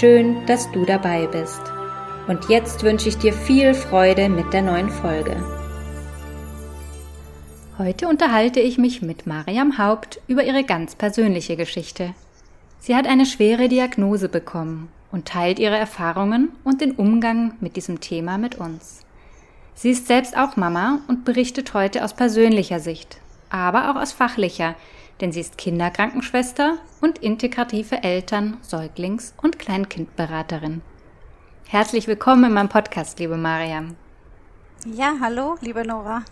Schön, dass du dabei bist. Und jetzt wünsche ich dir viel Freude mit der neuen Folge. Heute unterhalte ich mich mit Mariam Haupt über ihre ganz persönliche Geschichte. Sie hat eine schwere Diagnose bekommen und teilt ihre Erfahrungen und den Umgang mit diesem Thema mit uns. Sie ist selbst auch Mama und berichtet heute aus persönlicher Sicht, aber auch aus fachlicher, denn sie ist Kinderkrankenschwester und integrative Eltern-, Säuglings- und Kleinkindberaterin. Herzlich willkommen in meinem Podcast, liebe Mariam. Ja, hallo, liebe Nora.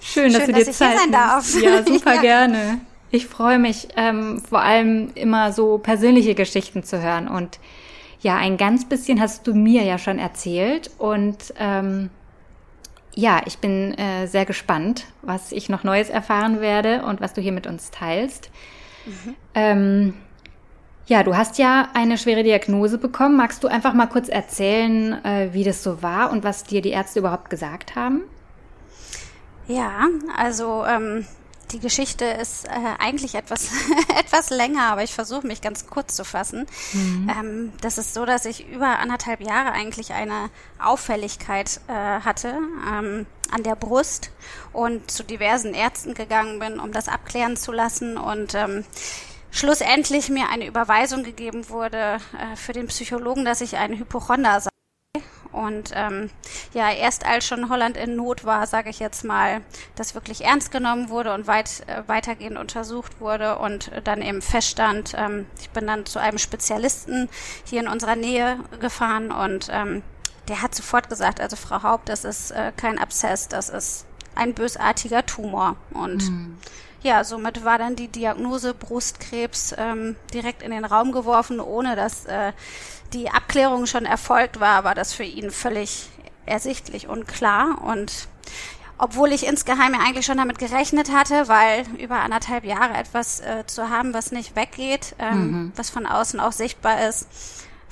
Schön, dass Schön, du dir dass Zeit nimmst. Ja, super ja. gerne. Ich freue mich ähm, vor allem immer so persönliche Geschichten zu hören und ja, ein ganz bisschen hast du mir ja schon erzählt und ähm, ja, ich bin äh, sehr gespannt, was ich noch Neues erfahren werde und was du hier mit uns teilst. Mhm. Ähm, ja, du hast ja eine schwere Diagnose bekommen. Magst du einfach mal kurz erzählen, äh, wie das so war und was dir die Ärzte überhaupt gesagt haben? Ja, also ähm, die Geschichte ist äh, eigentlich etwas, etwas länger, aber ich versuche mich ganz kurz zu fassen. Mhm. Ähm, das ist so, dass ich über anderthalb Jahre eigentlich eine Auffälligkeit äh, hatte ähm, an der Brust und zu diversen Ärzten gegangen bin, um das abklären zu lassen und ähm, schlussendlich mir eine Überweisung gegeben wurde äh, für den Psychologen, dass ich eine Hypochonder sei. Und ähm, ja, erst als schon Holland in Not war, sage ich jetzt mal, das wirklich ernst genommen wurde und weit äh, weitergehend untersucht wurde und dann eben feststand, ähm, ich bin dann zu einem Spezialisten hier in unserer Nähe gefahren und ähm, der hat sofort gesagt, also Frau Haupt, das ist äh, kein Abszess, das ist ein bösartiger Tumor. Und mhm ja, somit war dann die Diagnose Brustkrebs ähm, direkt in den Raum geworfen, ohne dass äh, die Abklärung schon erfolgt war, war das für ihn völlig ersichtlich und klar. Und obwohl ich insgeheim ja eigentlich schon damit gerechnet hatte, weil über anderthalb Jahre etwas äh, zu haben, was nicht weggeht, ähm, mhm. was von außen auch sichtbar ist,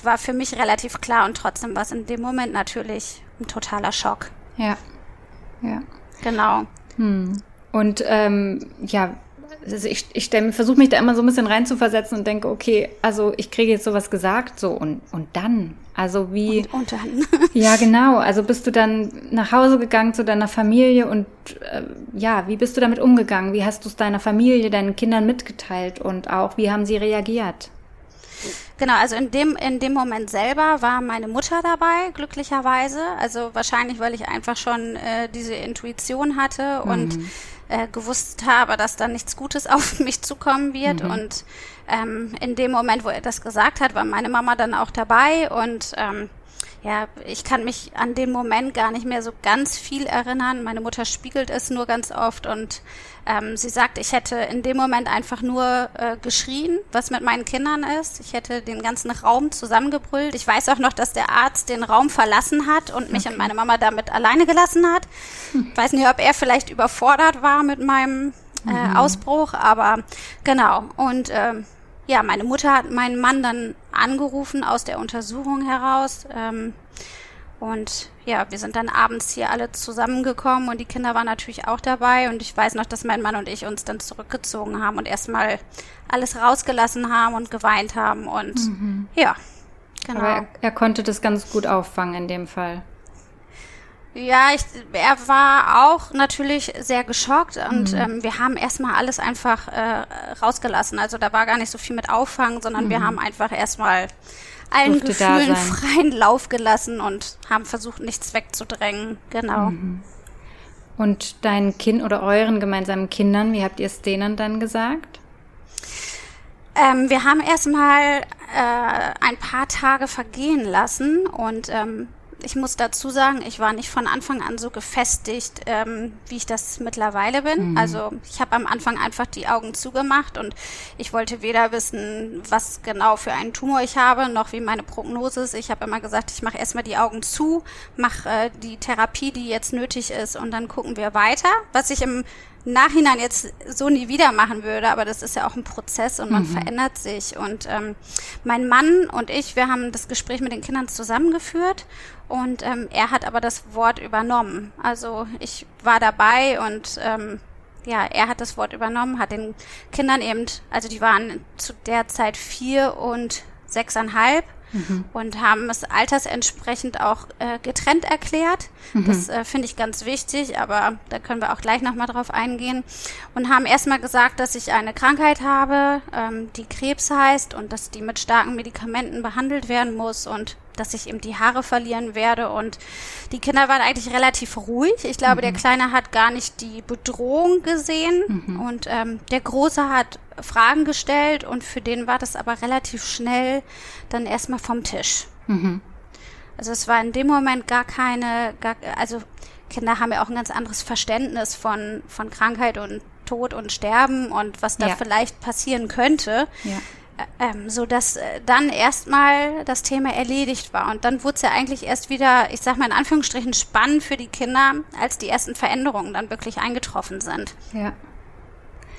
war für mich relativ klar und trotzdem war es in dem Moment natürlich ein totaler Schock. Ja. Ja. Genau. Hm. Und ähm, ja, also ich, ich versuche mich da immer so ein bisschen reinzuversetzen und denke, okay, also ich kriege jetzt sowas gesagt, so und, und dann? Also wie. Und, und dann. ja, genau. Also bist du dann nach Hause gegangen zu deiner Familie und äh, ja, wie bist du damit umgegangen? Wie hast du es deiner Familie, deinen Kindern mitgeteilt und auch wie haben sie reagiert? Genau, also in dem, in dem Moment selber war meine Mutter dabei, glücklicherweise. Also wahrscheinlich, weil ich einfach schon äh, diese Intuition hatte und mhm äh, gewusst habe, dass da nichts Gutes auf mich zukommen wird. Mhm. Und ähm, in dem Moment, wo er das gesagt hat, war meine Mama dann auch dabei und ähm, ja, ich kann mich an den Moment gar nicht mehr so ganz viel erinnern. Meine Mutter spiegelt es nur ganz oft und ähm, sie sagt, ich hätte in dem Moment einfach nur äh, geschrien, was mit meinen Kindern ist. Ich hätte den ganzen Raum zusammengebrüllt. Ich weiß auch noch, dass der Arzt den Raum verlassen hat und mich okay. und meine Mama damit alleine gelassen hat. Hm. Weiß nicht, ob er vielleicht überfordert war mit meinem äh, mhm. Ausbruch, aber genau. Und ähm, ja, meine Mutter hat meinen Mann dann angerufen aus der Untersuchung heraus. Ähm, und ja, wir sind dann abends hier alle zusammengekommen und die Kinder waren natürlich auch dabei. Und ich weiß noch, dass mein Mann und ich uns dann zurückgezogen haben und erstmal alles rausgelassen haben und geweint haben. Und mhm. ja, genau. Aber er, er konnte das ganz gut auffangen in dem Fall. Ja, ich, er war auch natürlich sehr geschockt und mhm. ähm, wir haben erstmal alles einfach äh, rausgelassen. Also da war gar nicht so viel mit Auffangen, sondern mhm. wir haben einfach erstmal allen Gefühlen freien Lauf gelassen und haben versucht, nichts wegzudrängen. Genau. Mhm. Und deinen Kind oder euren gemeinsamen Kindern, wie habt ihr es denen dann gesagt? Ähm, wir haben erstmal äh, ein paar Tage vergehen lassen und ähm, ich muss dazu sagen, ich war nicht von Anfang an so gefestigt, ähm, wie ich das mittlerweile bin. Mhm. Also ich habe am Anfang einfach die Augen zugemacht und ich wollte weder wissen, was genau für einen Tumor ich habe, noch wie meine Prognose ist. Ich habe immer gesagt, ich mache erstmal die Augen zu, mache äh, die Therapie, die jetzt nötig ist und dann gucken wir weiter. Was ich im Nachhinein jetzt so nie wieder machen würde, aber das ist ja auch ein Prozess und man mhm. verändert sich. Und ähm, mein Mann und ich, wir haben das Gespräch mit den Kindern zusammengeführt und ähm, er hat aber das Wort übernommen. Also ich war dabei und ähm, ja, er hat das Wort übernommen, hat den Kindern eben, also die waren zu der Zeit vier und sechseinhalb mhm. und haben es altersentsprechend auch äh, getrennt erklärt. Mhm. Das äh, finde ich ganz wichtig, aber da können wir auch gleich nochmal drauf eingehen. Und haben erstmal gesagt, dass ich eine Krankheit habe, ähm, die Krebs heißt und dass die mit starken Medikamenten behandelt werden muss und dass ich eben die Haare verlieren werde. Und die Kinder waren eigentlich relativ ruhig. Ich glaube, mhm. der Kleine hat gar nicht die Bedrohung gesehen. Mhm. Und ähm, der Große hat Fragen gestellt und für den war das aber relativ schnell dann erstmal vom Tisch. Mhm. Also es war in dem Moment gar keine, gar, also Kinder haben ja auch ein ganz anderes Verständnis von, von Krankheit und Tod und Sterben und was da ja. vielleicht passieren könnte. Ja ähm, so dass äh, dann erstmal das Thema erledigt war. Und dann wurde es ja eigentlich erst wieder, ich sag mal in Anführungsstrichen, spannend für die Kinder, als die ersten Veränderungen dann wirklich eingetroffen sind. Ja.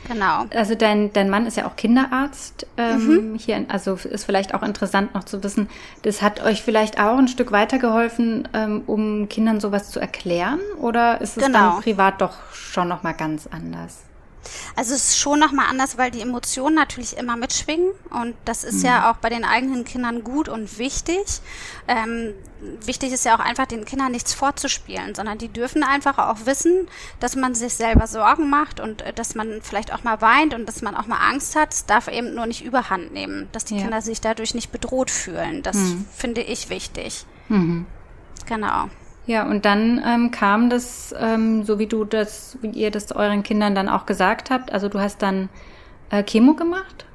Genau. Also dein, dein Mann ist ja auch Kinderarzt ähm, mhm. hier, also ist vielleicht auch interessant noch zu wissen, das hat euch vielleicht auch ein Stück weitergeholfen, ähm, um Kindern sowas zu erklären, oder ist es genau. dann privat doch schon noch mal ganz anders? Also es ist schon nochmal anders, weil die Emotionen natürlich immer mitschwingen und das ist mhm. ja auch bei den eigenen Kindern gut und wichtig. Ähm, wichtig ist ja auch einfach, den Kindern nichts vorzuspielen, sondern die dürfen einfach auch wissen, dass man sich selber Sorgen macht und äh, dass man vielleicht auch mal weint und dass man auch mal Angst hat. Es darf eben nur nicht überhand nehmen, dass die ja. Kinder sich dadurch nicht bedroht fühlen. Das mhm. finde ich wichtig. Mhm. Genau. Ja, und dann ähm, kam das, ähm, so wie du das, wie ihr das euren Kindern dann auch gesagt habt. Also du hast dann äh, Chemo gemacht?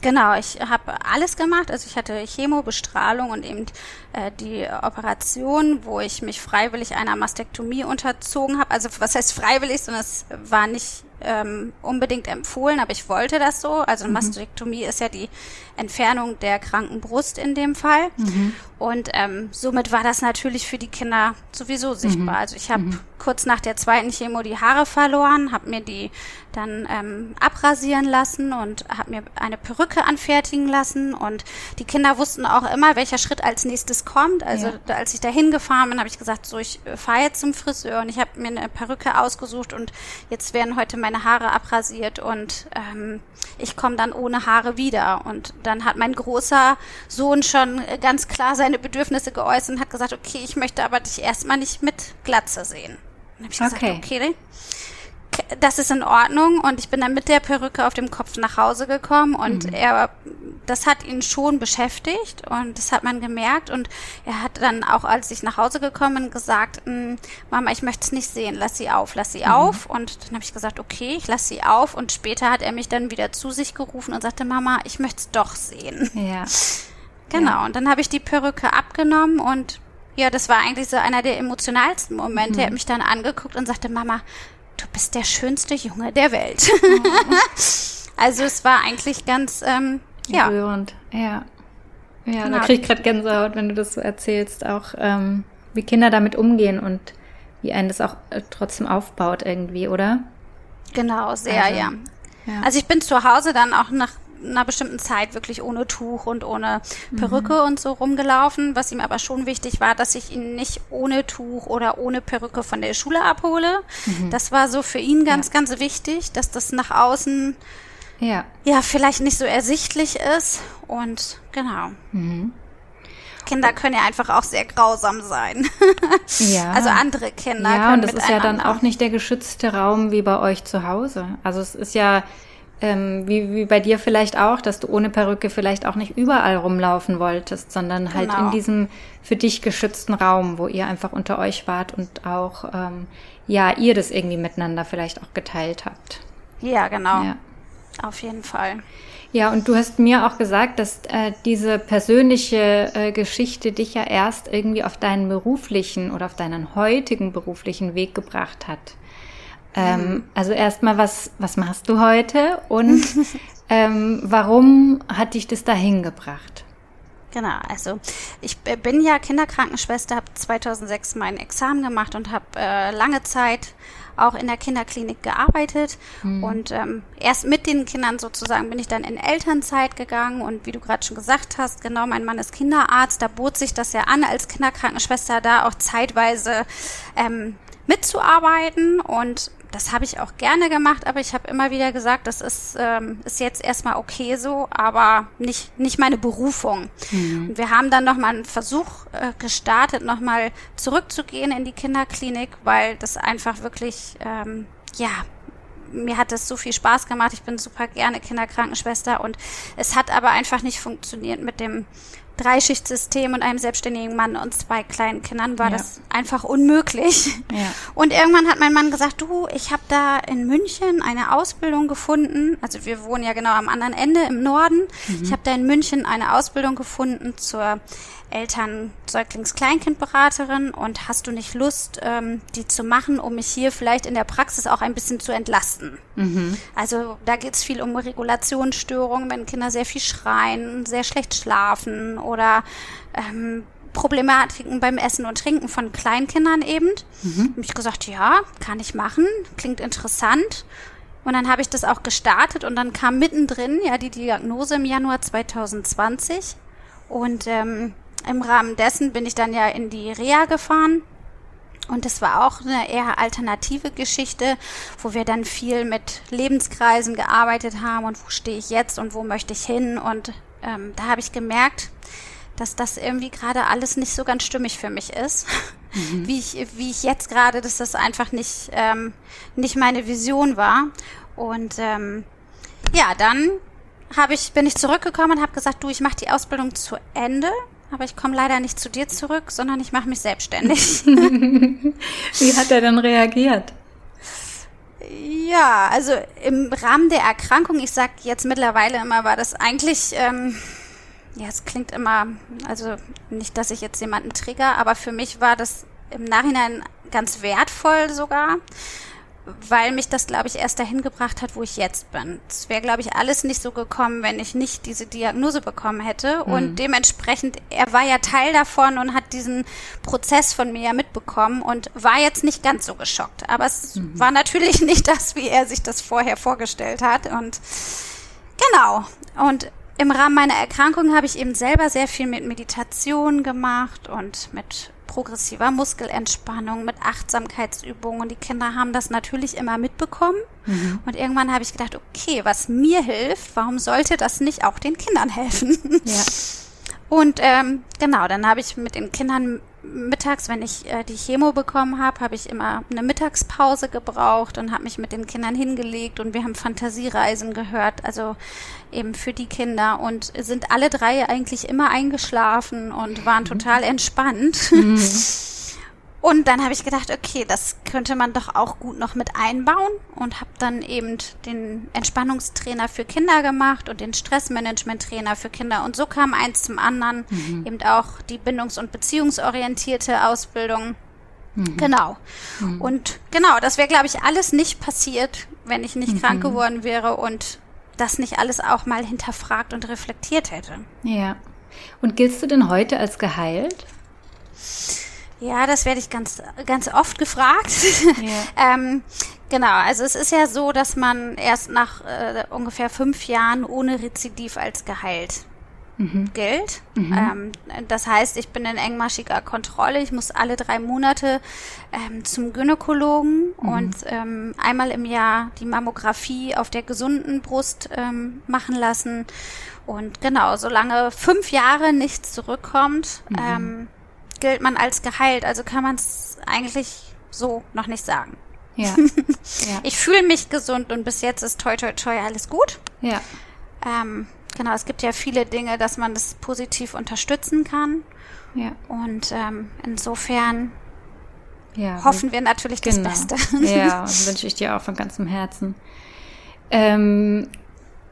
Genau, ich habe alles gemacht. Also ich hatte Chemo, Bestrahlung und eben äh, die Operation, wo ich mich freiwillig einer Mastektomie unterzogen habe. Also was heißt freiwillig, sondern es war nicht ähm, unbedingt empfohlen, aber ich wollte das so. Also mhm. Mastektomie ist ja die Entfernung der kranken Brust in dem Fall. Mhm. Und ähm, somit war das natürlich für die Kinder sowieso sichtbar. Mhm. Also ich habe mhm. kurz nach der zweiten Chemo die Haare verloren, habe mir die dann ähm, abrasieren lassen und habe mir eine Perücke anfertigen lassen. Und die Kinder wussten auch immer, welcher Schritt als nächstes kommt. Also ja. als ich da hingefahren bin, habe ich gesagt, so ich äh, fahre jetzt zum Friseur und ich habe mir eine Perücke ausgesucht und jetzt werden heute meine Haare abrasiert und ähm, ich komme dann ohne Haare wieder. Und dann hat mein großer Sohn schon ganz klar seine Bedürfnisse geäußert und hat gesagt, okay, ich möchte aber dich erstmal nicht mit Glatze sehen. Dann habe ich gesagt, okay. okay das ist in Ordnung und ich bin dann mit der Perücke auf dem Kopf nach Hause gekommen und mhm. er, das hat ihn schon beschäftigt und das hat man gemerkt und er hat dann auch, als ich nach Hause gekommen bin, gesagt, hm, Mama, ich möchte es nicht sehen, lass sie auf, lass sie mhm. auf und dann habe ich gesagt, okay, ich lass sie auf und später hat er mich dann wieder zu sich gerufen und sagte, Mama, ich möchte es doch sehen. Ja. Genau, ja. und dann habe ich die Perücke abgenommen und ja, das war eigentlich so einer der emotionalsten Momente. Mhm. Er hat mich dann angeguckt und sagte, Mama, du bist der schönste Junge der Welt. Oh. also es war eigentlich ganz, ähm, ja. Rührend, ja. Ja, genau. da krieg ich gerade Gänsehaut, wenn du das so erzählst, auch ähm, wie Kinder damit umgehen und wie einen das auch äh, trotzdem aufbaut irgendwie, oder? Genau, sehr, also, ja. ja. Also ich bin zu Hause dann auch nach einer bestimmten Zeit wirklich ohne Tuch und ohne Perücke mhm. und so rumgelaufen. Was ihm aber schon wichtig war, dass ich ihn nicht ohne Tuch oder ohne Perücke von der Schule abhole. Mhm. Das war so für ihn ganz, ja. ganz wichtig, dass das nach außen ja. ja vielleicht nicht so ersichtlich ist. Und genau. Mhm. Kinder können ja einfach auch sehr grausam sein. ja. Also andere Kinder. Ja, und das ist ja dann auch nicht der geschützte Raum wie bei euch zu Hause. Also es ist ja ähm, wie, wie bei dir vielleicht auch, dass du ohne Perücke vielleicht auch nicht überall rumlaufen wolltest, sondern halt genau. in diesem für dich geschützten Raum, wo ihr einfach unter euch wart und auch, ähm, ja, ihr das irgendwie miteinander vielleicht auch geteilt habt. Ja, genau. Ja. Auf jeden Fall. Ja, und du hast mir auch gesagt, dass äh, diese persönliche äh, Geschichte dich ja erst irgendwie auf deinen beruflichen oder auf deinen heutigen beruflichen Weg gebracht hat. Ähm, mhm. Also erstmal, was, was machst du heute und ähm, warum hat dich das dahin gebracht? Genau, also ich bin ja Kinderkrankenschwester, habe 2006 mein Examen gemacht und habe äh, lange Zeit auch in der Kinderklinik gearbeitet. Mhm. Und ähm, erst mit den Kindern sozusagen bin ich dann in Elternzeit gegangen. Und wie du gerade schon gesagt hast, genau, mein Mann ist Kinderarzt. Da bot sich das ja an, als Kinderkrankenschwester da auch zeitweise ähm, mitzuarbeiten. Und das habe ich auch gerne gemacht, aber ich habe immer wieder gesagt, das ist, ähm, ist jetzt erstmal okay so, aber nicht, nicht meine Berufung. Mhm. Und wir haben dann nochmal einen Versuch äh, gestartet, nochmal zurückzugehen in die Kinderklinik, weil das einfach wirklich, ähm, ja, mir hat das so viel Spaß gemacht. Ich bin super gerne Kinderkrankenschwester und es hat aber einfach nicht funktioniert mit dem Dreischichtsystem und einem selbstständigen Mann und zwei kleinen Kindern war ja. das einfach unmöglich. Ja. Und irgendwann hat mein Mann gesagt, du, ich habe da in München eine Ausbildung gefunden. Also wir wohnen ja genau am anderen Ende im Norden. Mhm. Ich habe da in München eine Ausbildung gefunden zur Eltern Säuglings-Kleinkindberaterin und hast du nicht Lust, ähm, die zu machen, um mich hier vielleicht in der Praxis auch ein bisschen zu entlasten? Mhm. Also da geht es viel um Regulationsstörungen, wenn Kinder sehr viel schreien, sehr schlecht schlafen oder ähm, Problematiken beim Essen und Trinken von Kleinkindern eben. Mhm. Hab ich gesagt, ja, kann ich machen, klingt interessant. Und dann habe ich das auch gestartet und dann kam mittendrin ja die Diagnose im Januar 2020 und ähm, im Rahmen dessen bin ich dann ja in die Reha gefahren. Und das war auch eine eher alternative Geschichte, wo wir dann viel mit Lebenskreisen gearbeitet haben und wo stehe ich jetzt und wo möchte ich hin. Und ähm, da habe ich gemerkt, dass das irgendwie gerade alles nicht so ganz stimmig für mich ist. Mhm. Wie, ich, wie ich jetzt gerade, dass das einfach nicht, ähm, nicht meine Vision war. Und ähm, ja, dann hab ich, bin ich zurückgekommen und habe gesagt, du, ich mache die Ausbildung zu Ende aber ich komme leider nicht zu dir zurück, sondern ich mache mich selbstständig. Wie hat er dann reagiert? Ja, also im Rahmen der Erkrankung, ich sag jetzt mittlerweile immer, war das eigentlich, ähm, ja, es klingt immer, also nicht, dass ich jetzt jemanden trigger, aber für mich war das im Nachhinein ganz wertvoll sogar, weil mich das, glaube ich, erst dahin gebracht hat, wo ich jetzt bin. Es wäre, glaube ich, alles nicht so gekommen, wenn ich nicht diese Diagnose bekommen hätte. Mhm. Und dementsprechend, er war ja Teil davon und hat diesen Prozess von mir ja mitbekommen und war jetzt nicht ganz so geschockt. Aber es mhm. war natürlich nicht das, wie er sich das vorher vorgestellt hat. Und genau. Und im Rahmen meiner Erkrankung habe ich eben selber sehr viel mit Meditation gemacht und mit progressiver Muskelentspannung, mit Achtsamkeitsübungen. Und die Kinder haben das natürlich immer mitbekommen. Mhm. Und irgendwann habe ich gedacht, okay, was mir hilft, warum sollte das nicht auch den Kindern helfen? Ja. Und ähm, genau, dann habe ich mit den Kindern mittags, wenn ich äh, die Chemo bekommen habe, habe ich immer eine Mittagspause gebraucht und habe mich mit den Kindern hingelegt und wir haben Fantasiereisen gehört, also eben für die Kinder und sind alle drei eigentlich immer eingeschlafen und waren mhm. total entspannt. Mhm. Und dann habe ich gedacht, okay, das könnte man doch auch gut noch mit einbauen und habe dann eben den Entspannungstrainer für Kinder gemacht und den Stressmanagement-Trainer für Kinder. Und so kam eins zum anderen, mhm. eben auch die bindungs- und beziehungsorientierte Ausbildung. Mhm. Genau. Mhm. Und genau, das wäre, glaube ich, alles nicht passiert, wenn ich nicht krank mhm. geworden wäre und das nicht alles auch mal hinterfragt und reflektiert hätte. Ja. Und giltst du denn heute als geheilt? Ja, das werde ich ganz, ganz oft gefragt. Ja. ähm, genau, also es ist ja so, dass man erst nach äh, ungefähr fünf Jahren ohne Rezidiv als geheilt mhm. gilt. Mhm. Ähm, das heißt, ich bin in engmaschiger Kontrolle. Ich muss alle drei Monate ähm, zum Gynäkologen mhm. und ähm, einmal im Jahr die Mammographie auf der gesunden Brust ähm, machen lassen. Und genau, solange fünf Jahre nichts zurückkommt, mhm. Gilt man als geheilt. Also kann man es eigentlich so noch nicht sagen. Ja. ja. Ich fühle mich gesund und bis jetzt ist toi toi toi alles gut. Ja. Ähm, genau, es gibt ja viele Dinge, dass man das positiv unterstützen kann. Ja. Und ähm, insofern ja, hoffen wir natürlich genau. das Beste. Ja, wünsche ich dir auch von ganzem Herzen. Ähm,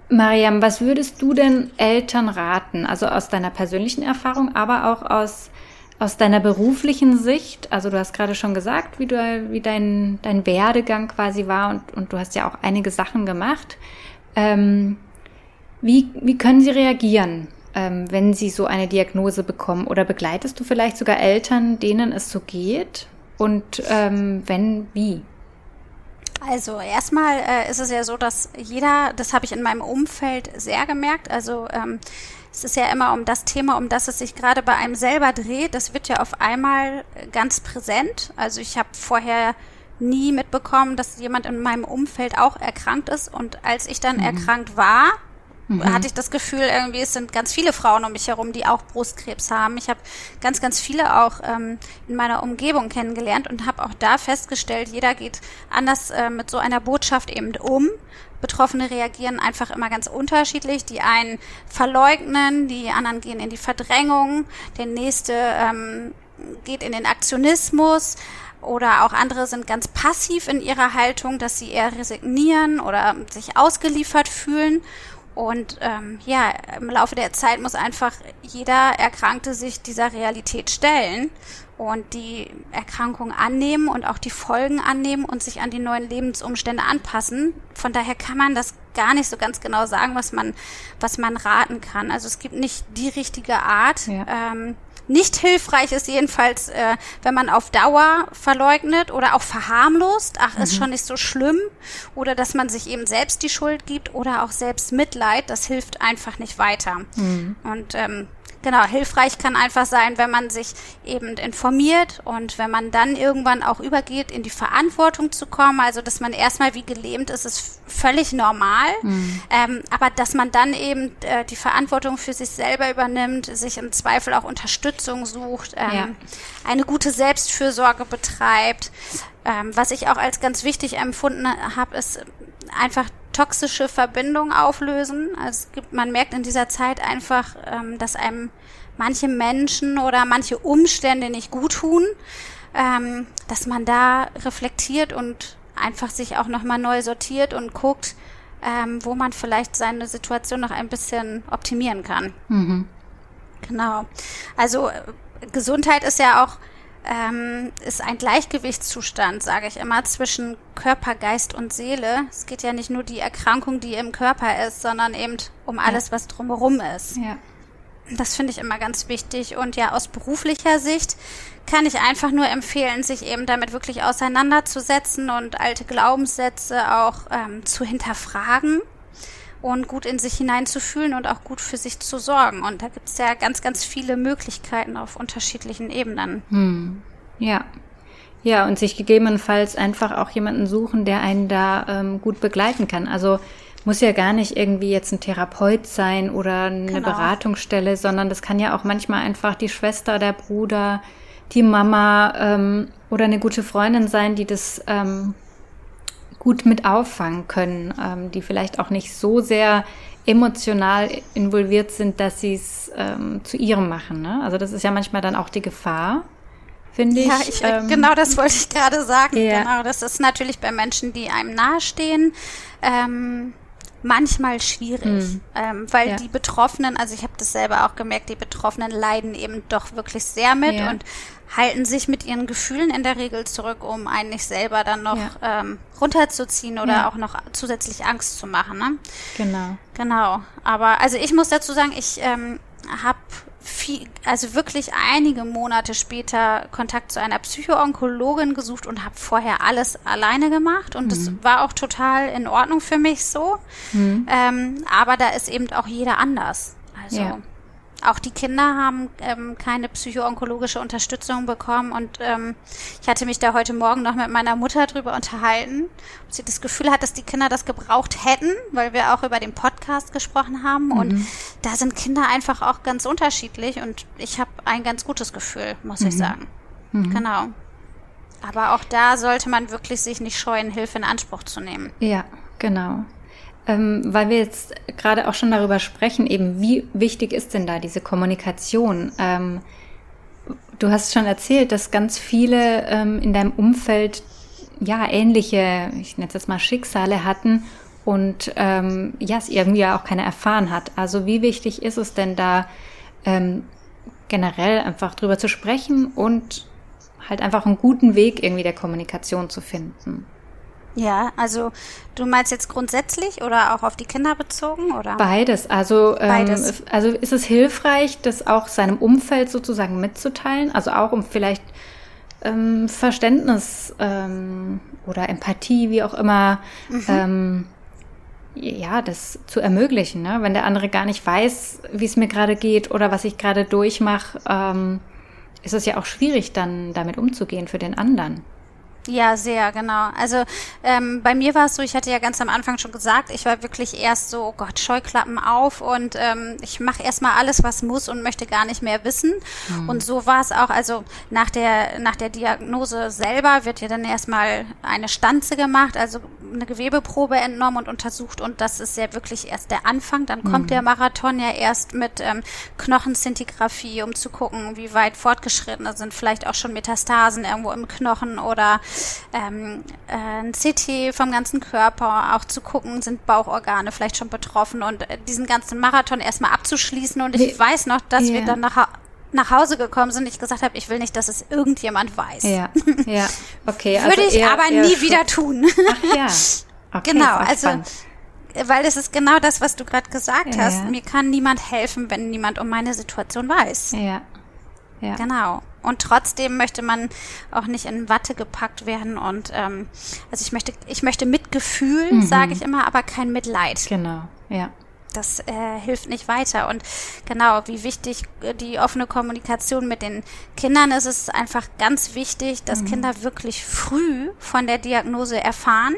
Mariam, was würdest du denn Eltern raten? Also aus deiner persönlichen Erfahrung, aber auch aus, aus deiner beruflichen Sicht. Also du hast gerade schon gesagt, wie, du, wie dein, dein Werdegang quasi war und, und du hast ja auch einige Sachen gemacht. Ähm, wie, wie können sie reagieren, ähm, wenn sie so eine Diagnose bekommen? Oder begleitest du vielleicht sogar Eltern, denen es so geht? Und ähm, wenn, wie? Also erstmal äh, ist es ja so, dass jeder, das habe ich in meinem Umfeld sehr gemerkt, also ähm, es ist ja immer um das Thema, um das es sich gerade bei einem selber dreht, das wird ja auf einmal ganz präsent. Also ich habe vorher nie mitbekommen, dass jemand in meinem Umfeld auch erkrankt ist und als ich dann mhm. erkrankt war, mhm. hatte ich das Gefühl, irgendwie es sind ganz viele Frauen um mich herum, die auch Brustkrebs haben. Ich habe ganz, ganz viele auch ähm, in meiner Umgebung kennengelernt und habe auch da festgestellt, jeder geht anders äh, mit so einer Botschaft eben um. Betroffene reagieren einfach immer ganz unterschiedlich. Die einen verleugnen, die anderen gehen in die Verdrängung, der nächste ähm, geht in den Aktionismus oder auch andere sind ganz passiv in ihrer Haltung, dass sie eher resignieren oder sich ausgeliefert fühlen. Und ähm, ja, im Laufe der Zeit muss einfach jeder Erkrankte sich dieser Realität stellen und die Erkrankung annehmen und auch die Folgen annehmen und sich an die neuen Lebensumstände anpassen. Von daher kann man das gar nicht so ganz genau sagen, was man, was man raten kann. Also es gibt nicht die richtige Art. Ja. Ähm, nicht hilfreich ist jedenfalls, äh, wenn man auf Dauer verleugnet oder auch verharmlost, ach, ist mhm. schon nicht so schlimm, oder dass man sich eben selbst die Schuld gibt oder auch selbst Mitleid, das hilft einfach nicht weiter. Mhm. Und ähm, Genau, hilfreich kann einfach sein, wenn man sich eben informiert und wenn man dann irgendwann auch übergeht, in die Verantwortung zu kommen. Also, dass man erstmal wie gelähmt ist, ist völlig normal. Mhm. Ähm, aber dass man dann eben äh, die Verantwortung für sich selber übernimmt, sich im Zweifel auch Unterstützung sucht, ähm, ja. eine gute Selbstfürsorge betreibt. Ähm, was ich auch als ganz wichtig empfunden habe, ist einfach toxische Verbindungen auflösen. Also es gibt, man merkt in dieser Zeit einfach, ähm, dass einem manche Menschen oder manche Umstände nicht gut tun, ähm, dass man da reflektiert und einfach sich auch nochmal neu sortiert und guckt, ähm, wo man vielleicht seine Situation noch ein bisschen optimieren kann. Mhm. Genau. Also äh, Gesundheit ist ja auch ähm, ist ein Gleichgewichtszustand, sage ich immer, zwischen Körper, Geist und Seele. Es geht ja nicht nur die Erkrankung, die im Körper ist, sondern eben um alles, was drumherum ist. Ja. Das finde ich immer ganz wichtig. Und ja, aus beruflicher Sicht kann ich einfach nur empfehlen, sich eben damit wirklich auseinanderzusetzen und alte Glaubenssätze auch ähm, zu hinterfragen und gut in sich hineinzufühlen und auch gut für sich zu sorgen. Und da gibt es ja ganz, ganz viele Möglichkeiten auf unterschiedlichen Ebenen. Hm. Ja. Ja, und sich gegebenenfalls einfach auch jemanden suchen, der einen da ähm, gut begleiten kann. Also muss ja gar nicht irgendwie jetzt ein Therapeut sein oder eine genau. Beratungsstelle, sondern das kann ja auch manchmal einfach die Schwester, der Bruder, die Mama ähm, oder eine gute Freundin sein, die das ähm, gut mit auffangen können, ähm, die vielleicht auch nicht so sehr emotional involviert sind, dass sie es ähm, zu ihrem machen. Ne? Also das ist ja manchmal dann auch die Gefahr, finde ich. Ja, ich, ähm, genau das wollte ich gerade sagen. Ja. Genau, das ist natürlich bei Menschen, die einem nahestehen. Ähm, manchmal schwierig, mhm. ähm, weil ja. die Betroffenen, also ich habe das selber auch gemerkt, die Betroffenen leiden eben doch wirklich sehr mit ja. und halten sich mit ihren Gefühlen in der Regel zurück, um einen nicht selber dann noch ja. ähm, runterzuziehen oder ja. auch noch zusätzlich Angst zu machen. Ne? Genau. Genau. Aber also ich muss dazu sagen, ich ähm, habe viel, also wirklich einige Monate später Kontakt zu einer Psychoonkologin gesucht und habe vorher alles alleine gemacht und mhm. das war auch total in Ordnung für mich so. Mhm. Ähm, aber da ist eben auch jeder anders. Also ja. Auch die Kinder haben ähm, keine psychoonkologische Unterstützung bekommen und ähm, ich hatte mich da heute Morgen noch mit meiner Mutter drüber unterhalten, ob sie das Gefühl hat, dass die Kinder das gebraucht hätten, weil wir auch über den Podcast gesprochen haben mhm. und da sind Kinder einfach auch ganz unterschiedlich und ich habe ein ganz gutes Gefühl, muss mhm. ich sagen. Mhm. Genau. Aber auch da sollte man wirklich sich nicht scheuen, Hilfe in Anspruch zu nehmen. Ja, genau. Ähm, weil wir jetzt gerade auch schon darüber sprechen, eben wie wichtig ist denn da diese Kommunikation? Ähm, du hast schon erzählt, dass ganz viele ähm, in deinem Umfeld ja ähnliche, ich nenne es jetzt mal Schicksale hatten und ähm, ja, es irgendwie ja auch keiner erfahren hat. Also wie wichtig ist es denn da ähm, generell einfach drüber zu sprechen und halt einfach einen guten Weg irgendwie der Kommunikation zu finden? Ja, also du meinst jetzt grundsätzlich oder auch auf die Kinder bezogen oder? Beides. Also, ähm, Beides. also ist es hilfreich, das auch seinem Umfeld sozusagen mitzuteilen? Also auch um vielleicht ähm, Verständnis ähm, oder Empathie, wie auch immer, mhm. ähm, ja, das zu ermöglichen, ne? wenn der andere gar nicht weiß, wie es mir gerade geht oder was ich gerade durchmache, ähm, ist es ja auch schwierig, dann damit umzugehen für den anderen. Ja, sehr, genau. Also ähm, bei mir war es so, ich hatte ja ganz am Anfang schon gesagt, ich war wirklich erst so, oh Gott, Scheuklappen auf und ähm, ich mache erstmal alles, was muss und möchte gar nicht mehr wissen. Mhm. Und so war es auch, also nach der, nach der Diagnose selber wird ja dann erstmal eine Stanze gemacht, also eine Gewebeprobe entnommen und untersucht und das ist ja wirklich erst der Anfang. Dann kommt mhm. der Marathon ja erst mit ähm, Knochenzintigraphie, um zu gucken, wie weit fortgeschritten sind, vielleicht auch schon Metastasen irgendwo im Knochen oder ähm, äh, ein CT vom ganzen Körper, auch zu gucken, sind Bauchorgane vielleicht schon betroffen und äh, diesen ganzen Marathon erstmal abzuschließen. Und ich Wie, weiß noch, dass ja. wir dann nach, nach Hause gekommen sind, ich gesagt habe, ich will nicht, dass es irgendjemand weiß. Ja, ja, okay. Also Würde ich eher, aber eher nie wieder tun. Ach ja. Okay, genau, also spannend. weil es ist genau das, was du gerade gesagt ja, hast. Mir kann niemand helfen, wenn niemand um meine Situation weiß. Ja. Ja. Genau. Und trotzdem möchte man auch nicht in Watte gepackt werden und ähm, also ich möchte, ich möchte Mitgefühl, mhm. sage ich immer, aber kein Mitleid. Genau, ja. Das äh, hilft nicht weiter. Und genau, wie wichtig äh, die offene Kommunikation mit den Kindern ist, ist einfach ganz wichtig, dass mhm. Kinder wirklich früh von der Diagnose erfahren.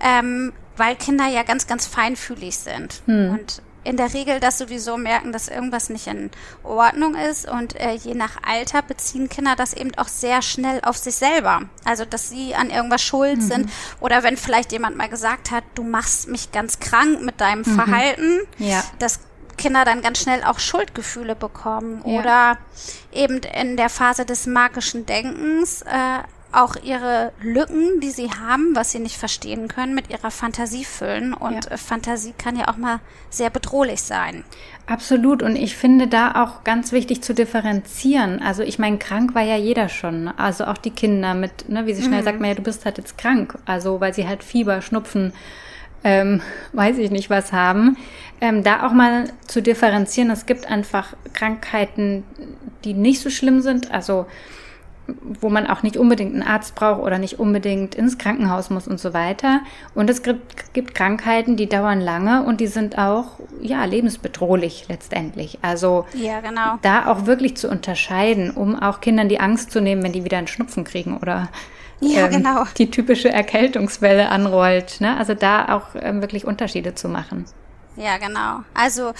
Ähm, weil Kinder ja ganz, ganz feinfühlig sind. Mhm. Und in der Regel das sowieso merken, dass irgendwas nicht in Ordnung ist und äh, je nach Alter beziehen Kinder das eben auch sehr schnell auf sich selber. Also, dass sie an irgendwas schuld mhm. sind oder wenn vielleicht jemand mal gesagt hat, du machst mich ganz krank mit deinem mhm. Verhalten, ja. dass Kinder dann ganz schnell auch Schuldgefühle bekommen ja. oder eben in der Phase des magischen Denkens äh, auch ihre Lücken, die sie haben, was sie nicht verstehen können, mit ihrer Fantasie füllen. Und ja. Äh, Fantasie kann ja auch mal sehr bedrohlich sein. Absolut. Und ich finde da auch ganz wichtig zu differenzieren. Also ich meine, krank war ja jeder schon. Also auch die Kinder mit, ne, wie sie schnell mhm. sagt, man ja, du bist halt jetzt krank. Also weil sie halt Fieber, Schnupfen, ähm, weiß ich nicht was haben. Ähm, da auch mal zu differenzieren. Es gibt einfach Krankheiten, die nicht so schlimm sind. Also wo man auch nicht unbedingt einen Arzt braucht oder nicht unbedingt ins Krankenhaus muss und so weiter. Und es gibt, gibt Krankheiten, die dauern lange und die sind auch ja lebensbedrohlich letztendlich. Also ja, genau. da auch wirklich zu unterscheiden, um auch Kindern die Angst zu nehmen, wenn die wieder einen Schnupfen kriegen oder ja, ähm, genau. die typische Erkältungswelle anrollt. Ne? Also da auch ähm, wirklich Unterschiede zu machen. Ja, genau. Also äh,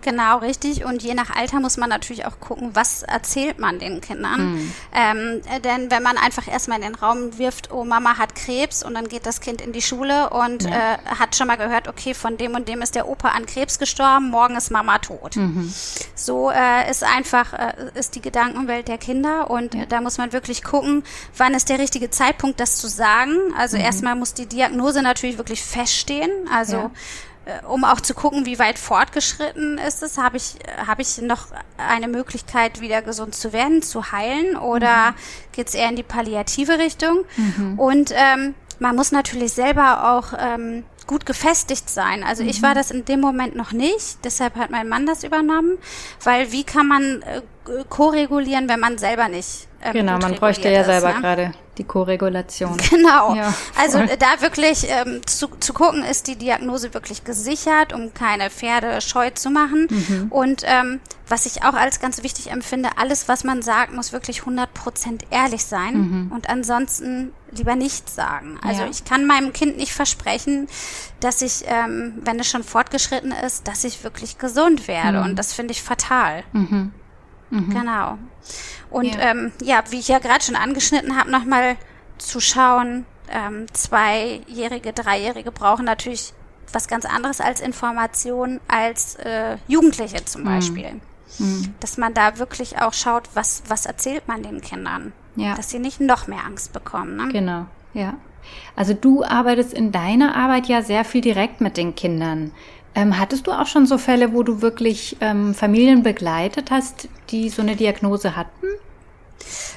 genau richtig. Und je nach Alter muss man natürlich auch gucken, was erzählt man den Kindern. Mhm. Ähm, denn wenn man einfach erstmal in den Raum wirft, oh, Mama hat Krebs und dann geht das Kind in die Schule und ja. äh, hat schon mal gehört, okay, von dem und dem ist der Opa an Krebs gestorben, morgen ist Mama tot. Mhm. So äh, ist einfach, äh, ist die Gedankenwelt der Kinder und ja. da muss man wirklich gucken, wann ist der richtige Zeitpunkt, das zu sagen. Also mhm. erstmal muss die Diagnose natürlich wirklich feststehen. Also ja äh, um auch zu gucken, wie weit fortgeschritten ist es, habe ich, habe ich noch eine Möglichkeit, wieder gesund zu werden, zu heilen oder mhm. geht es eher in die palliative Richtung? Mhm. Und ähm, man muss natürlich selber auch ähm, gut gefestigt sein. Also mhm. ich war mhm. das in dem Moment noch nicht, deshalb hat mein Mann das übernommen, weil wie kann man äh, koregulieren, wenn man selber nicht ähm, Genau, man bräuchte ja selber ne? gerade die Koregulation. Genau. Ja, also da wirklich ähm, zu, zu gucken, ist die Diagnose wirklich gesichert, um keine Pferde scheu zu machen. Mhm. Und ähm, was ich auch als ganz wichtig empfinde, alles, was man sagt, muss wirklich 100% ehrlich sein mhm. und ansonsten lieber nichts sagen. Also ja. ich kann meinem Kind nicht versprechen, dass ich, ähm, wenn es schon fortgeschritten ist, dass ich wirklich gesund werde. Mhm. Und das finde ich fatal. Mhm. Mhm. Genau. Und ja, ähm, ja wie ich ja gerade schon angeschnitten habe, nochmal zu schauen, ähm, Zweijährige, Dreijährige brauchen natürlich was ganz anderes als Information als äh, Jugendliche zum mhm. Beispiel. Mhm. Dass man da wirklich auch schaut, was, was erzählt man den Kindern. Ja. Dass sie nicht noch mehr Angst bekommen. Ne? Genau, ja. Also du arbeitest in deiner Arbeit ja sehr viel direkt mit den Kindern. Ähm, hattest du auch schon so Fälle, wo du wirklich ähm, Familien begleitet hast, die so eine Diagnose hatten?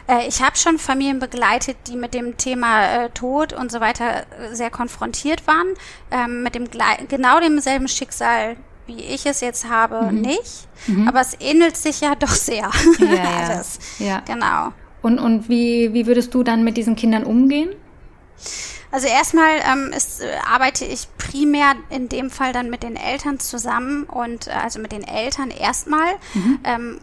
Äh, ich habe schon Familien begleitet, die mit dem Thema äh, Tod und so weiter äh, sehr konfrontiert waren, ähm, mit dem genau demselben Schicksal wie ich es jetzt habe, mhm. nicht. Mhm. Aber es ähnelt sich ja doch sehr. Ja, Alles. Ja. ja. Genau. Und, und wie, wie würdest du dann mit diesen Kindern umgehen? Also erstmal ähm, ist, äh, arbeite ich primär in dem Fall dann mit den Eltern zusammen und äh, also mit den Eltern erstmal, mhm. ähm,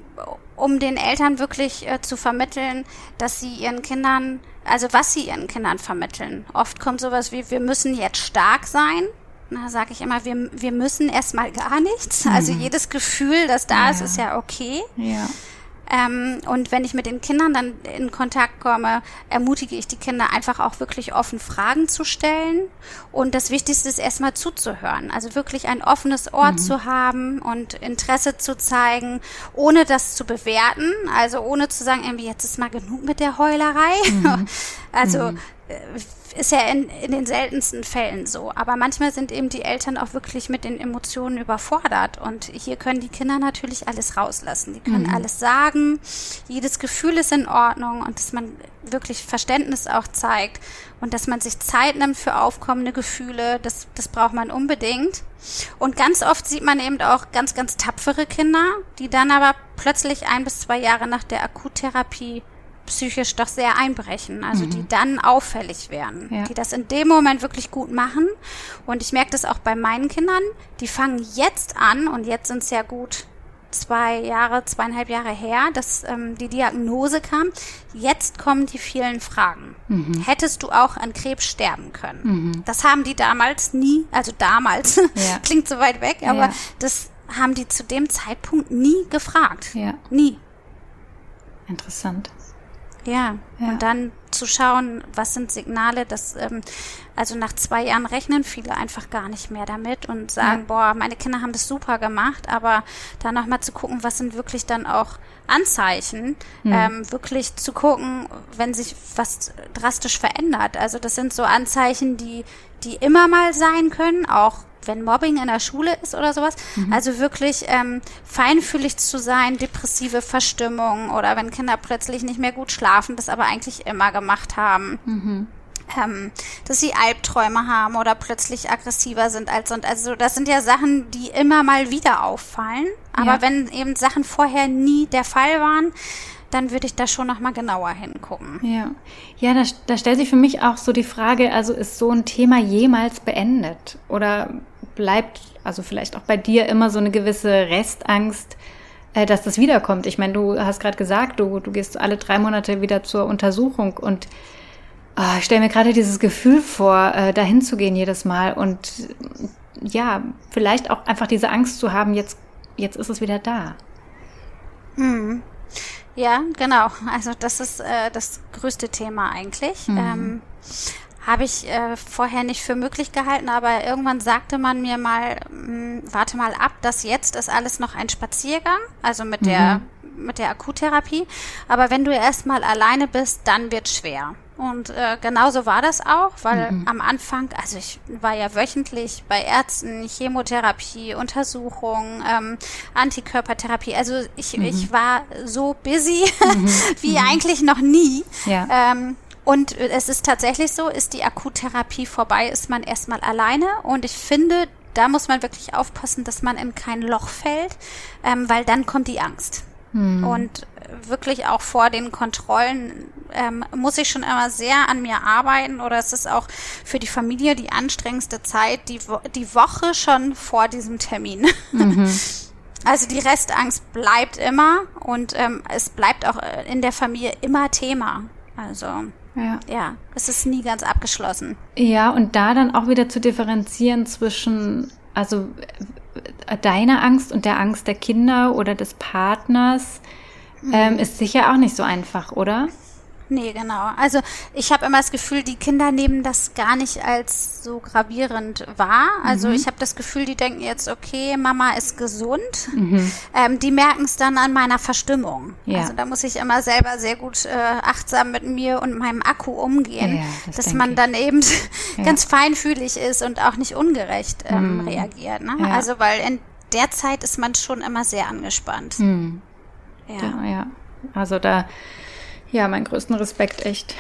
um den Eltern wirklich äh, zu vermitteln, dass sie ihren Kindern, also was sie ihren Kindern vermitteln. Oft kommt sowas wie, wir müssen jetzt stark sein. Da sage ich immer, wir, wir müssen erstmal gar nichts. Also mhm. Also jedes Gefühl, das da ja. ist, ist ja okay. Ja. Ähm, und wenn ich mit den Kindern dann in Kontakt komme, ermutige ich die Kinder einfach auch wirklich offen Fragen zu stellen. Und das Wichtigste ist erstmal zuzuhören. Also wirklich ein offenes Ohr mhm. zu haben und Interesse zu zeigen, ohne das zu bewerten. Also ohne zu sagen, irgendwie jetzt ist mal genug mit der Heulerei. Mhm. also mhm äh, ist ja in, in den seltensten Fällen so. Aber manchmal sind eben die Eltern auch wirklich mit den Emotionen überfordert. Und hier können die Kinder natürlich alles rauslassen. Die können mhm. alles sagen. Jedes Gefühl ist in Ordnung und dass man wirklich Verständnis auch zeigt und dass man sich Zeit nimmt für aufkommende Gefühle. Das, das braucht man unbedingt. Und ganz oft sieht man eben auch ganz, ganz tapfere Kinder, die dann aber plötzlich ein bis zwei Jahre nach der Akuttherapie psychisch doch sehr einbrechen, also mhm. die dann auffällig werden, ja. die das in dem Moment wirklich gut machen. Und ich merke das auch bei meinen Kindern, die fangen jetzt an und jetzt sind es ja gut zwei Jahre, zweieinhalb Jahre her, dass ähm, die Diagnose kam. Jetzt kommen die vielen Fragen. Mhm. Hättest du auch an Krebs sterben können? Mhm. Das haben die damals nie, also damals, ja. klingt so weit weg, aber ja. das haben die zu dem Zeitpunkt nie gefragt. Ja. Nie. Interessant. Ja, ja, und dann zu schauen, was sind Signale, dass ähm, also nach zwei Jahren rechnen viele einfach gar nicht mehr damit und sagen, ja. boah, meine Kinder haben das super gemacht, aber da nochmal zu gucken, was sind wirklich dann auch Anzeichen, mhm. ähm, wirklich zu gucken, wenn sich was drastisch verändert. Also das sind so Anzeichen, die die immer mal sein können, auch wenn Mobbing in der Schule ist oder sowas. Mhm. Also wirklich ähm, feinfühlig zu sein, depressive Verstimmung oder wenn Kinder plötzlich nicht mehr gut schlafen, das aber eigentlich immer gemacht haben. Mhm. Ähm, dass sie Albträume haben oder plötzlich aggressiver sind als sonst. Also das sind ja Sachen, die immer mal wieder auffallen. Aber ja. wenn eben Sachen vorher nie der Fall waren, dann würde ich da schon noch mal genauer hingucken. Ja, ja, da, da stellt sich für mich auch so die Frage, also ist so ein Thema jemals beendet oder bleibt also vielleicht auch bei dir immer so eine gewisse Restangst, äh, dass das wiederkommt. Ich meine, du hast gerade gesagt, du, du gehst alle drei Monate wieder zur Untersuchung und oh, ich stelle mir gerade dieses Gefühl vor, äh, dahin zu gehen jedes Mal und ja, vielleicht auch einfach diese Angst zu haben, jetzt, jetzt ist es wieder da. Hm. Ja, genau. Also das ist äh, das größte Thema eigentlich. Mhm. Ähm, habe ich äh, vorher nicht für möglich gehalten, aber irgendwann sagte man mir mal, mh, hm, warte mal ab, das jetzt ist alles noch ein Spaziergang, also mit mhm. der mit der Akuttherapie. Aber wenn du erstmal alleine bist, dann wird schwer. Und äh, genauso war das auch, weil mhm. am Anfang, also ich war ja wöchentlich bei Ärzten, Chemotherapie, Untersuchungen, ähm, Antikörpertherapie. Also ich, mhm. ich war so busy mhm. wie mhm. eigentlich noch nie. Ja. Ähm, und es ist tatsächlich so, ist die Akuttherapie vorbei, ist man erstmal alleine. Und ich finde, da muss man wirklich aufpassen, dass man in kein Loch fällt, ähm, weil dann kommt die Angst. Hm. Und wirklich auch vor den Kontrollen ähm, muss ich schon immer sehr an mir arbeiten oder es ist auch für die Familie die anstrengendste Zeit, die, Wo die Woche schon vor diesem Termin. Mhm. Also die Restangst bleibt immer und ähm, es bleibt auch in der Familie immer Thema. Also ja. ja, es ist nie ganz abgeschlossen. Ja, und da dann auch wieder zu differenzieren zwischen, also äh, deiner Angst und der Angst der Kinder oder des Partners, mhm. ähm, ist sicher auch nicht so einfach, oder? Nee, genau. Also ich habe immer das Gefühl, die Kinder nehmen das gar nicht als so gravierend wahr. Also mhm. ich habe das Gefühl, die denken jetzt, okay, Mama ist gesund. Mhm. Ähm, die merken es dann an meiner Verstimmung. Ja. Also da muss ich immer selber sehr gut äh, achtsam mit mir und meinem Akku umgehen, ja, das dass man ich. dann eben ja. ganz feinfühlig ist und auch nicht ungerecht ähm, mhm. reagiert. Ne? Also weil in der Zeit ist man schon immer sehr angespannt. Mhm. Ja. ja. Also da ja, meinen größten Respekt, echt.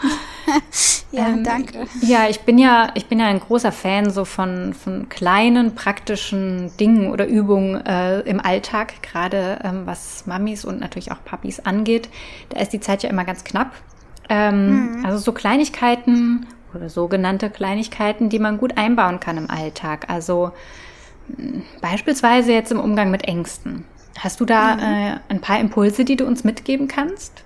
ja, ähm, danke. Ja, ich bin ja, ich bin ja ein großer Fan so von, von kleinen praktischen Dingen oder Übungen äh, im Alltag, gerade ähm, was Mamis und natürlich auch Papis angeht. Da ist die Zeit ja immer ganz knapp. Ähm, mhm. Also so Kleinigkeiten oder sogenannte Kleinigkeiten, die man gut einbauen kann im Alltag. Also hm, beispielsweise jetzt im Umgang mit Ängsten. Hast du da mhm. äh, ein paar Impulse, die du uns mitgeben kannst?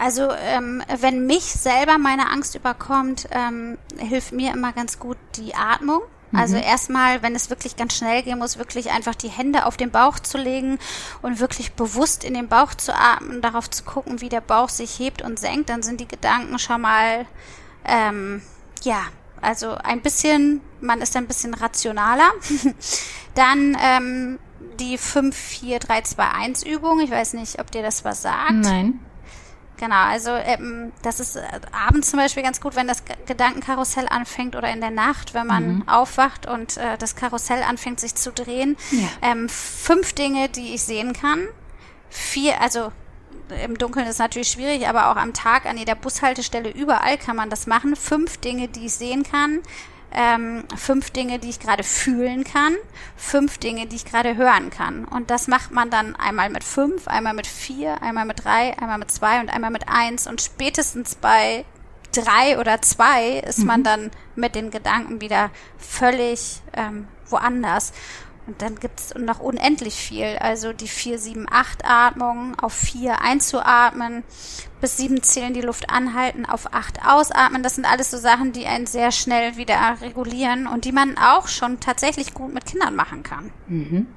Also ähm, wenn mich selber meine Angst überkommt, ähm, hilft mir immer ganz gut die Atmung. Also mhm. erstmal, wenn es wirklich ganz schnell gehen muss, wirklich einfach die Hände auf den Bauch zu legen und wirklich bewusst in den Bauch zu atmen, darauf zu gucken, wie der Bauch sich hebt und senkt, dann sind die Gedanken schon mal, ähm, ja, also ein bisschen, man ist ein bisschen rationaler. dann ähm, die 5-4-3-2-1 Übung. Ich weiß nicht, ob dir das was sagt. Nein. Genau, also ähm, das ist äh, abends zum Beispiel ganz gut, wenn das Gedankenkarussell anfängt oder in der Nacht, wenn man mhm. aufwacht und äh, das Karussell anfängt sich zu drehen. Ja. Ähm, fünf Dinge, die ich sehen kann. Vier, also im Dunkeln ist natürlich schwierig, aber auch am Tag an jeder Bushaltestelle überall kann man das machen. Fünf Dinge, die ich sehen kann ähm, fünf Dinge, die ich gerade fühlen kann, fünf Dinge, die ich gerade hören kann. Und das macht man dann einmal mit fünf, einmal mit vier, einmal mit drei, einmal mit zwei und einmal mit eins. Und spätestens bei drei oder zwei ist mhm. man dann mit den Gedanken wieder völlig ähm, woanders. Und dann gibt es noch unendlich viel. Also die 4-7-8-Atmung, auf 4 einzuatmen, bis 7 zählen die Luft anhalten, auf 8 ausatmen. Das sind alles so Sachen, die einen sehr schnell wieder regulieren und die man auch schon tatsächlich gut mit Kindern machen kann. Mhm.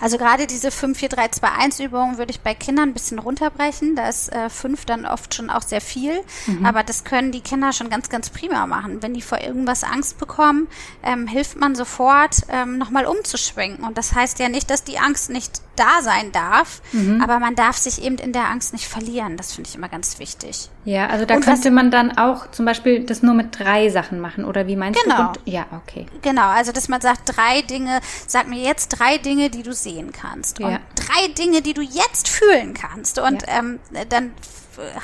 Also gerade diese 5-4-3-2-1-Übung würde ich bei Kindern ein bisschen runterbrechen. Da ist äh, 5 dann oft schon auch sehr viel. Mhm. Aber das können die Kinder schon ganz, ganz prima machen. Wenn die vor irgendwas Angst bekommen, ähm, hilft man sofort, ähm, nochmal umzuschwenken. Und das heißt ja nicht, dass die Angst nicht da sein darf, mhm. aber man darf sich eben in der Angst nicht verlieren. Das finde ich immer ganz wichtig. Ja, also da und könnte was, man dann auch zum Beispiel das nur mit drei Sachen machen, oder wie meinst genau. du? Genau. Ja, okay. Genau, also dass man sagt, drei Dinge, sag mir jetzt drei Dinge, die du sehen kannst. Ja. Und drei Dinge, die du jetzt fühlen kannst. Und ja. ähm, dann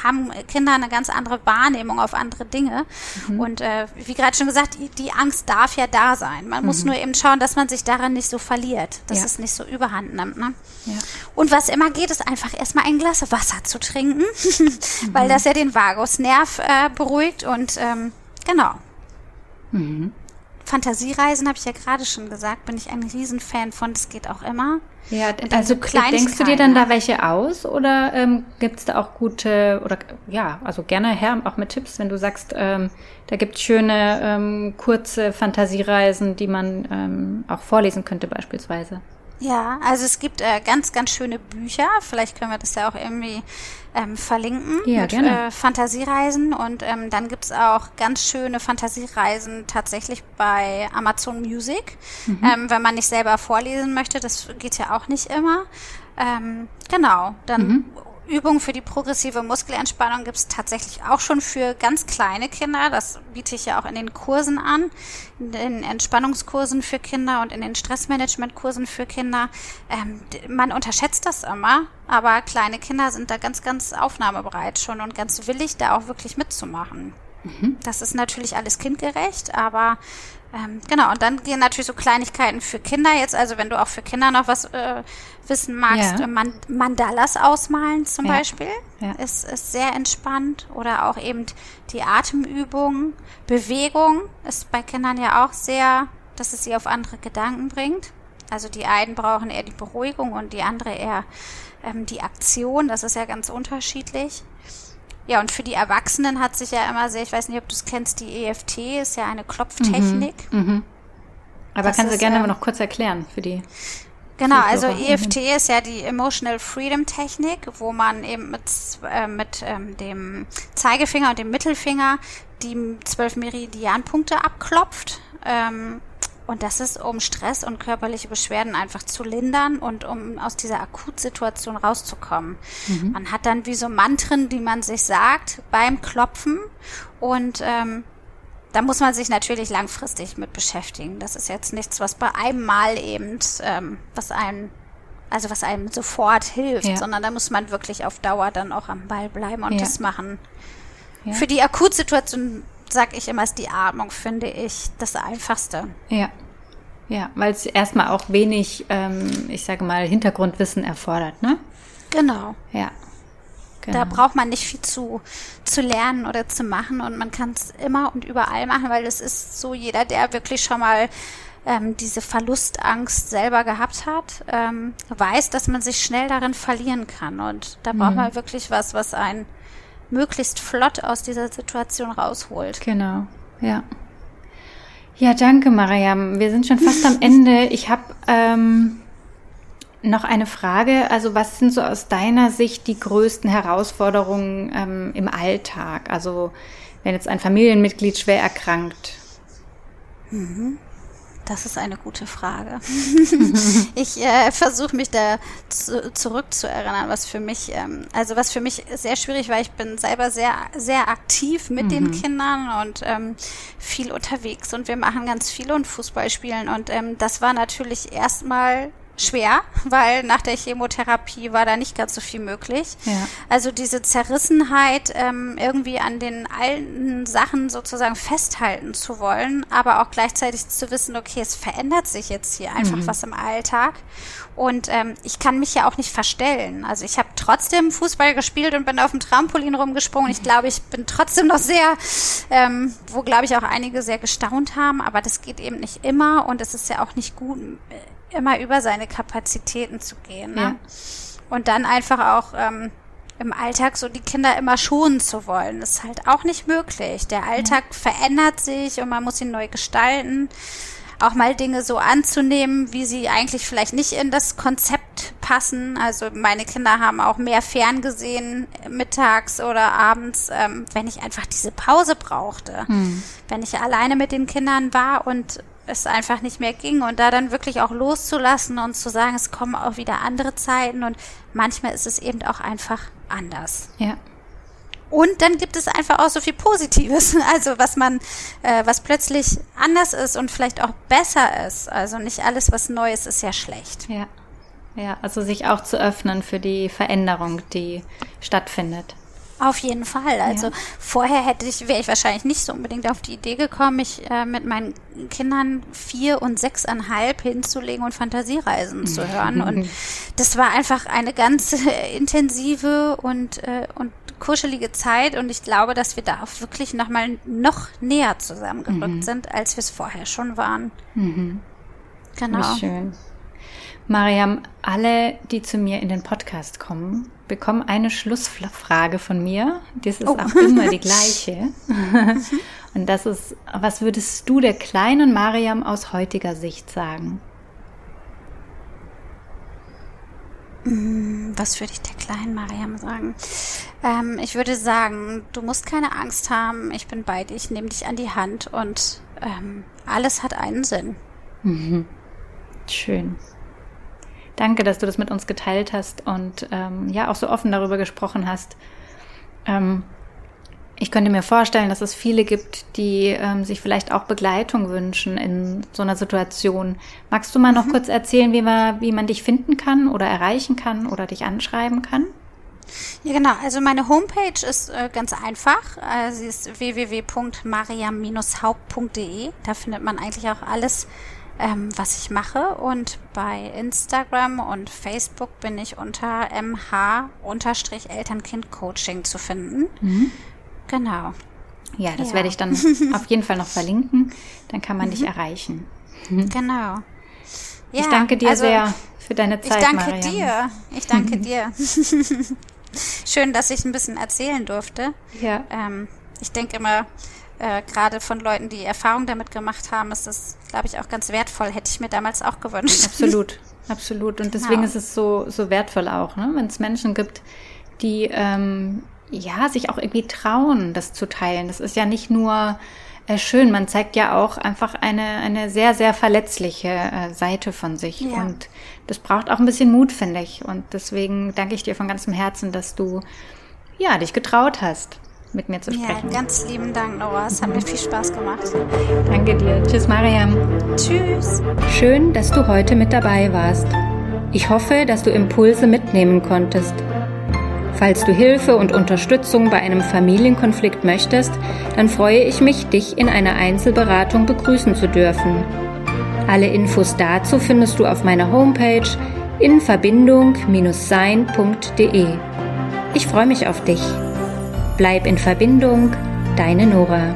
haben Kinder eine ganz andere Wahrnehmung auf andere Dinge. Mhm. Und äh, wie gerade schon gesagt, die, Angst darf ja da sein. Man mhm. muss nur eben schauen, dass man sich daran nicht so verliert, dass ja. es nicht so überhand nimmt. Ne? Ja. Und was immer geht, ist einfach erstmal ein Glas Wasser zu trinken, mhm. weil das ja den Vagusnerv äh, beruhigt und ähm, genau. Mhm. Fantasiereisen habe ich ja gerade schon gesagt, bin ich ein Riesenfan von. Das geht auch immer. Ja, also denkst du dir dann da welche aus oder ähm, gibt es da auch gute oder ja, also gerne her auch mit Tipps, wenn du sagst, ähm, da gibt es schöne ähm, kurze Fantasiereisen, die man ähm, auch vorlesen könnte beispielsweise. Ja, also es gibt äh, ganz, ganz schöne Bücher. Vielleicht können wir das ja auch irgendwie ähm, verlinken ja, mit gerne. Äh, Fantasiereisen. Und ähm, dann gibt's auch ganz schöne Fantasiereisen tatsächlich bei Amazon Music, mhm. ähm, wenn man nicht selber vorlesen möchte. Das geht ja auch nicht immer. Ähm, genau, dann mhm. Übungen für die progressive Muskelentspannung gibt es tatsächlich auch schon für ganz kleine Kinder. Das biete ich ja auch in den Kursen an, in den Entspannungskursen für Kinder und in den Stressmanagementkursen für Kinder. Ähm, man unterschätzt das immer, aber kleine Kinder sind da ganz, ganz aufnahmebereit schon und ganz willig, da auch wirklich mitzumachen. Mhm. Das ist natürlich alles kindgerecht, aber ähm, genau, und dann gehen natürlich so Kleinigkeiten für Kinder jetzt, also wenn du auch für Kinder noch was äh, wissen magst, ja. Man Mandalas ausmalen zum ja. Beispiel, ja. Ist, ist sehr entspannt. Oder auch eben die Atemübung, Bewegung ist bei Kindern ja auch sehr, dass es sie auf andere Gedanken bringt. Also die einen brauchen eher die Beruhigung und die andere eher ähm, die Aktion. Das ist ja ganz unterschiedlich. Ja, und für die Erwachsenen hat sich ja immer sehr, ich weiß nicht, ob du es kennst, die EFT ist ja eine Klopftechnik. Mhm, mh. Aber das kannst du gerne ähm, noch kurz erklären für die. Genau, also EFT ist ja die Emotional Freedom Technik, wo man eben mit, äh, mit ähm, dem Zeigefinger und dem Mittelfinger die zwölf Meridianpunkte abklopft. Ähm, und das ist, um Stress und körperliche Beschwerden einfach zu lindern und um aus dieser Akutsituation rauszukommen. Mhm. Man hat dann wie so Mantren, die man sich sagt beim Klopfen. Und ähm, da muss man sich natürlich langfristig mit beschäftigen. Das ist jetzt nichts, was bei einem Mal eben, ähm, was einem, also was einem sofort hilft, ja. sondern da muss man wirklich auf Dauer dann auch am Ball bleiben und ja. das machen. Ja. Für die Akutsituation sag ich immer, ist die Atmung, finde ich, das Einfachste. Ja. Ja, weil es erstmal auch wenig, ähm, ich sage mal, Hintergrundwissen erfordert, ne? Genau. Ja. Genau. Da braucht man nicht viel zu, zu lernen oder zu machen und man kann es immer und überall machen, weil es ist so, jeder, der wirklich schon mal ähm, diese Verlustangst selber gehabt hat, ähm, weiß, dass man sich schnell darin verlieren kann. Und da braucht mhm. man wirklich was, was einen möglichst flott aus dieser Situation rausholt. Genau, ja. Ja, danke, Mariam. Wir sind schon fast am Ende. Ich habe ähm, noch eine Frage. Also, was sind so aus deiner Sicht die größten Herausforderungen ähm, im Alltag? Also, wenn jetzt ein Familienmitglied schwer erkrankt. Mhm. Das ist eine gute Frage. ich äh, versuche mich da zu, zurückzuerinnern, was für mich, ähm, also was für mich sehr schwierig war. Ich bin selber sehr, sehr aktiv mit mhm. den Kindern und ähm, viel unterwegs und wir machen ganz viel und Fußball spielen und ähm, das war natürlich erstmal schwer, weil nach der Chemotherapie war da nicht ganz so viel möglich. Ja. Also diese Zerrissenheit, ähm, irgendwie an den alten Sachen sozusagen festhalten zu wollen, aber auch gleichzeitig zu wissen, okay, es verändert sich jetzt hier einfach mhm. was im Alltag. Und ähm, ich kann mich ja auch nicht verstellen. Also ich habe trotzdem Fußball gespielt und bin auf dem Trampolin rumgesprungen. Ich glaube, ich bin trotzdem noch sehr, ähm, wo glaube ich auch einige sehr gestaunt haben, aber das geht eben nicht immer und es ist ja auch nicht gut immer über seine Kapazitäten zu gehen. Ne? Ja. Und dann einfach auch ähm, im Alltag so die Kinder immer schonen zu wollen, das ist halt auch nicht möglich. Der Alltag ja. verändert sich und man muss ihn neu gestalten. Auch mal Dinge so anzunehmen, wie sie eigentlich vielleicht nicht in das Konzept passen. Also meine Kinder haben auch mehr ferngesehen mittags oder abends, ähm, wenn ich einfach diese Pause brauchte. Hm. Wenn ich alleine mit den Kindern war und es einfach nicht mehr ging und da dann wirklich auch loszulassen und zu sagen, es kommen auch wieder andere Zeiten und manchmal ist es eben auch einfach anders. Ja. Und dann gibt es einfach auch so viel Positives, also was man, äh, was plötzlich anders ist und vielleicht auch besser ist. Also nicht alles, was neu ist, ist ja schlecht. Ja. Ja, also sich auch zu öffnen für die Veränderung, die stattfindet. Auf jeden Fall. Also ja. vorher hätte ich, wäre ich wahrscheinlich nicht so unbedingt auf die Idee gekommen, mich äh, mit meinen Kindern vier und sechseinhalb hinzulegen und Fantasiereisen zu hören. Und das war einfach eine ganz äh, intensive und, äh, und kuschelige Zeit. Und ich glaube, dass wir da auch wirklich nochmal noch näher zusammengerückt mhm. sind, als wir es vorher schon waren. Mhm. Genau. Wie schön. Mariam, alle, die zu mir in den Podcast kommen, bekommen eine Schlussfrage von mir. Das ist oh. auch immer die gleiche. Und das ist, was würdest du der kleinen Mariam aus heutiger Sicht sagen? Mm, was würde ich der kleinen Mariam sagen? Ähm, ich würde sagen, du musst keine Angst haben. Ich bin bei dir. Ich nehme dich an die Hand und ähm, alles hat einen Sinn. Mhm. Schön. Danke, dass du das mit uns geteilt hast und ähm, ja auch so offen darüber gesprochen hast. Ähm, ich könnte mir vorstellen, dass es viele gibt, die ähm, sich vielleicht auch Begleitung wünschen in so einer Situation. Magst du mal noch mhm. kurz erzählen, wie man, wie man dich finden kann oder erreichen kann oder dich anschreiben kann? Ja, genau. Also meine Homepage ist äh, ganz einfach. Äh, sie ist www.mariam-haupt.de. Da findet man eigentlich auch alles ähm, was ich mache. Und bei Instagram und Facebook bin ich unter mh-elternkind-coaching zu finden. Mhm. Genau. Ja, das ja. werde ich dann auf jeden Fall noch verlinken. Dann kann man mhm. dich erreichen. Genau. Ja, ich danke dir also, sehr für deine Zeit. Ich danke Marianne. dir. Ich danke dir. Schön, dass ich ein bisschen erzählen durfte. Ja. Ähm, ich denke immer, äh, gerade von Leuten, die Erfahrung damit gemacht haben, ist das, glaube ich, auch ganz wertvoll. Hätte ich mir damals auch gewünscht. Absolut. absolut. Und deswegen genau. ist es so, so wertvoll auch, ne? wenn es Menschen gibt, die ähm, ja sich auch irgendwie trauen, das zu teilen. Das ist ja nicht nur äh, schön, man zeigt ja auch einfach eine, eine sehr, sehr verletzliche äh, Seite von sich. Ja. Und das braucht auch ein bisschen Mut, finde ich. Und deswegen danke ich dir von ganzem Herzen, dass du ja dich getraut hast mit mir zu sprechen. Ja, ganz lieben Dank, Nora. Es hat mir viel Spaß gemacht. Danke dir. Tschüss, Mariam. Tschüss. Schön, dass du heute mit dabei warst. Ich hoffe, dass du Impulse mitnehmen konntest. Falls du Hilfe und Unterstützung bei einem Familienkonflikt möchtest, dann freue ich mich, dich in einer Einzelberatung begrüßen zu dürfen. Alle Infos dazu findest du auf meiner Homepage in verbindung-sein.de. Ich freue mich auf dich. Bleib in Verbindung, deine Nora.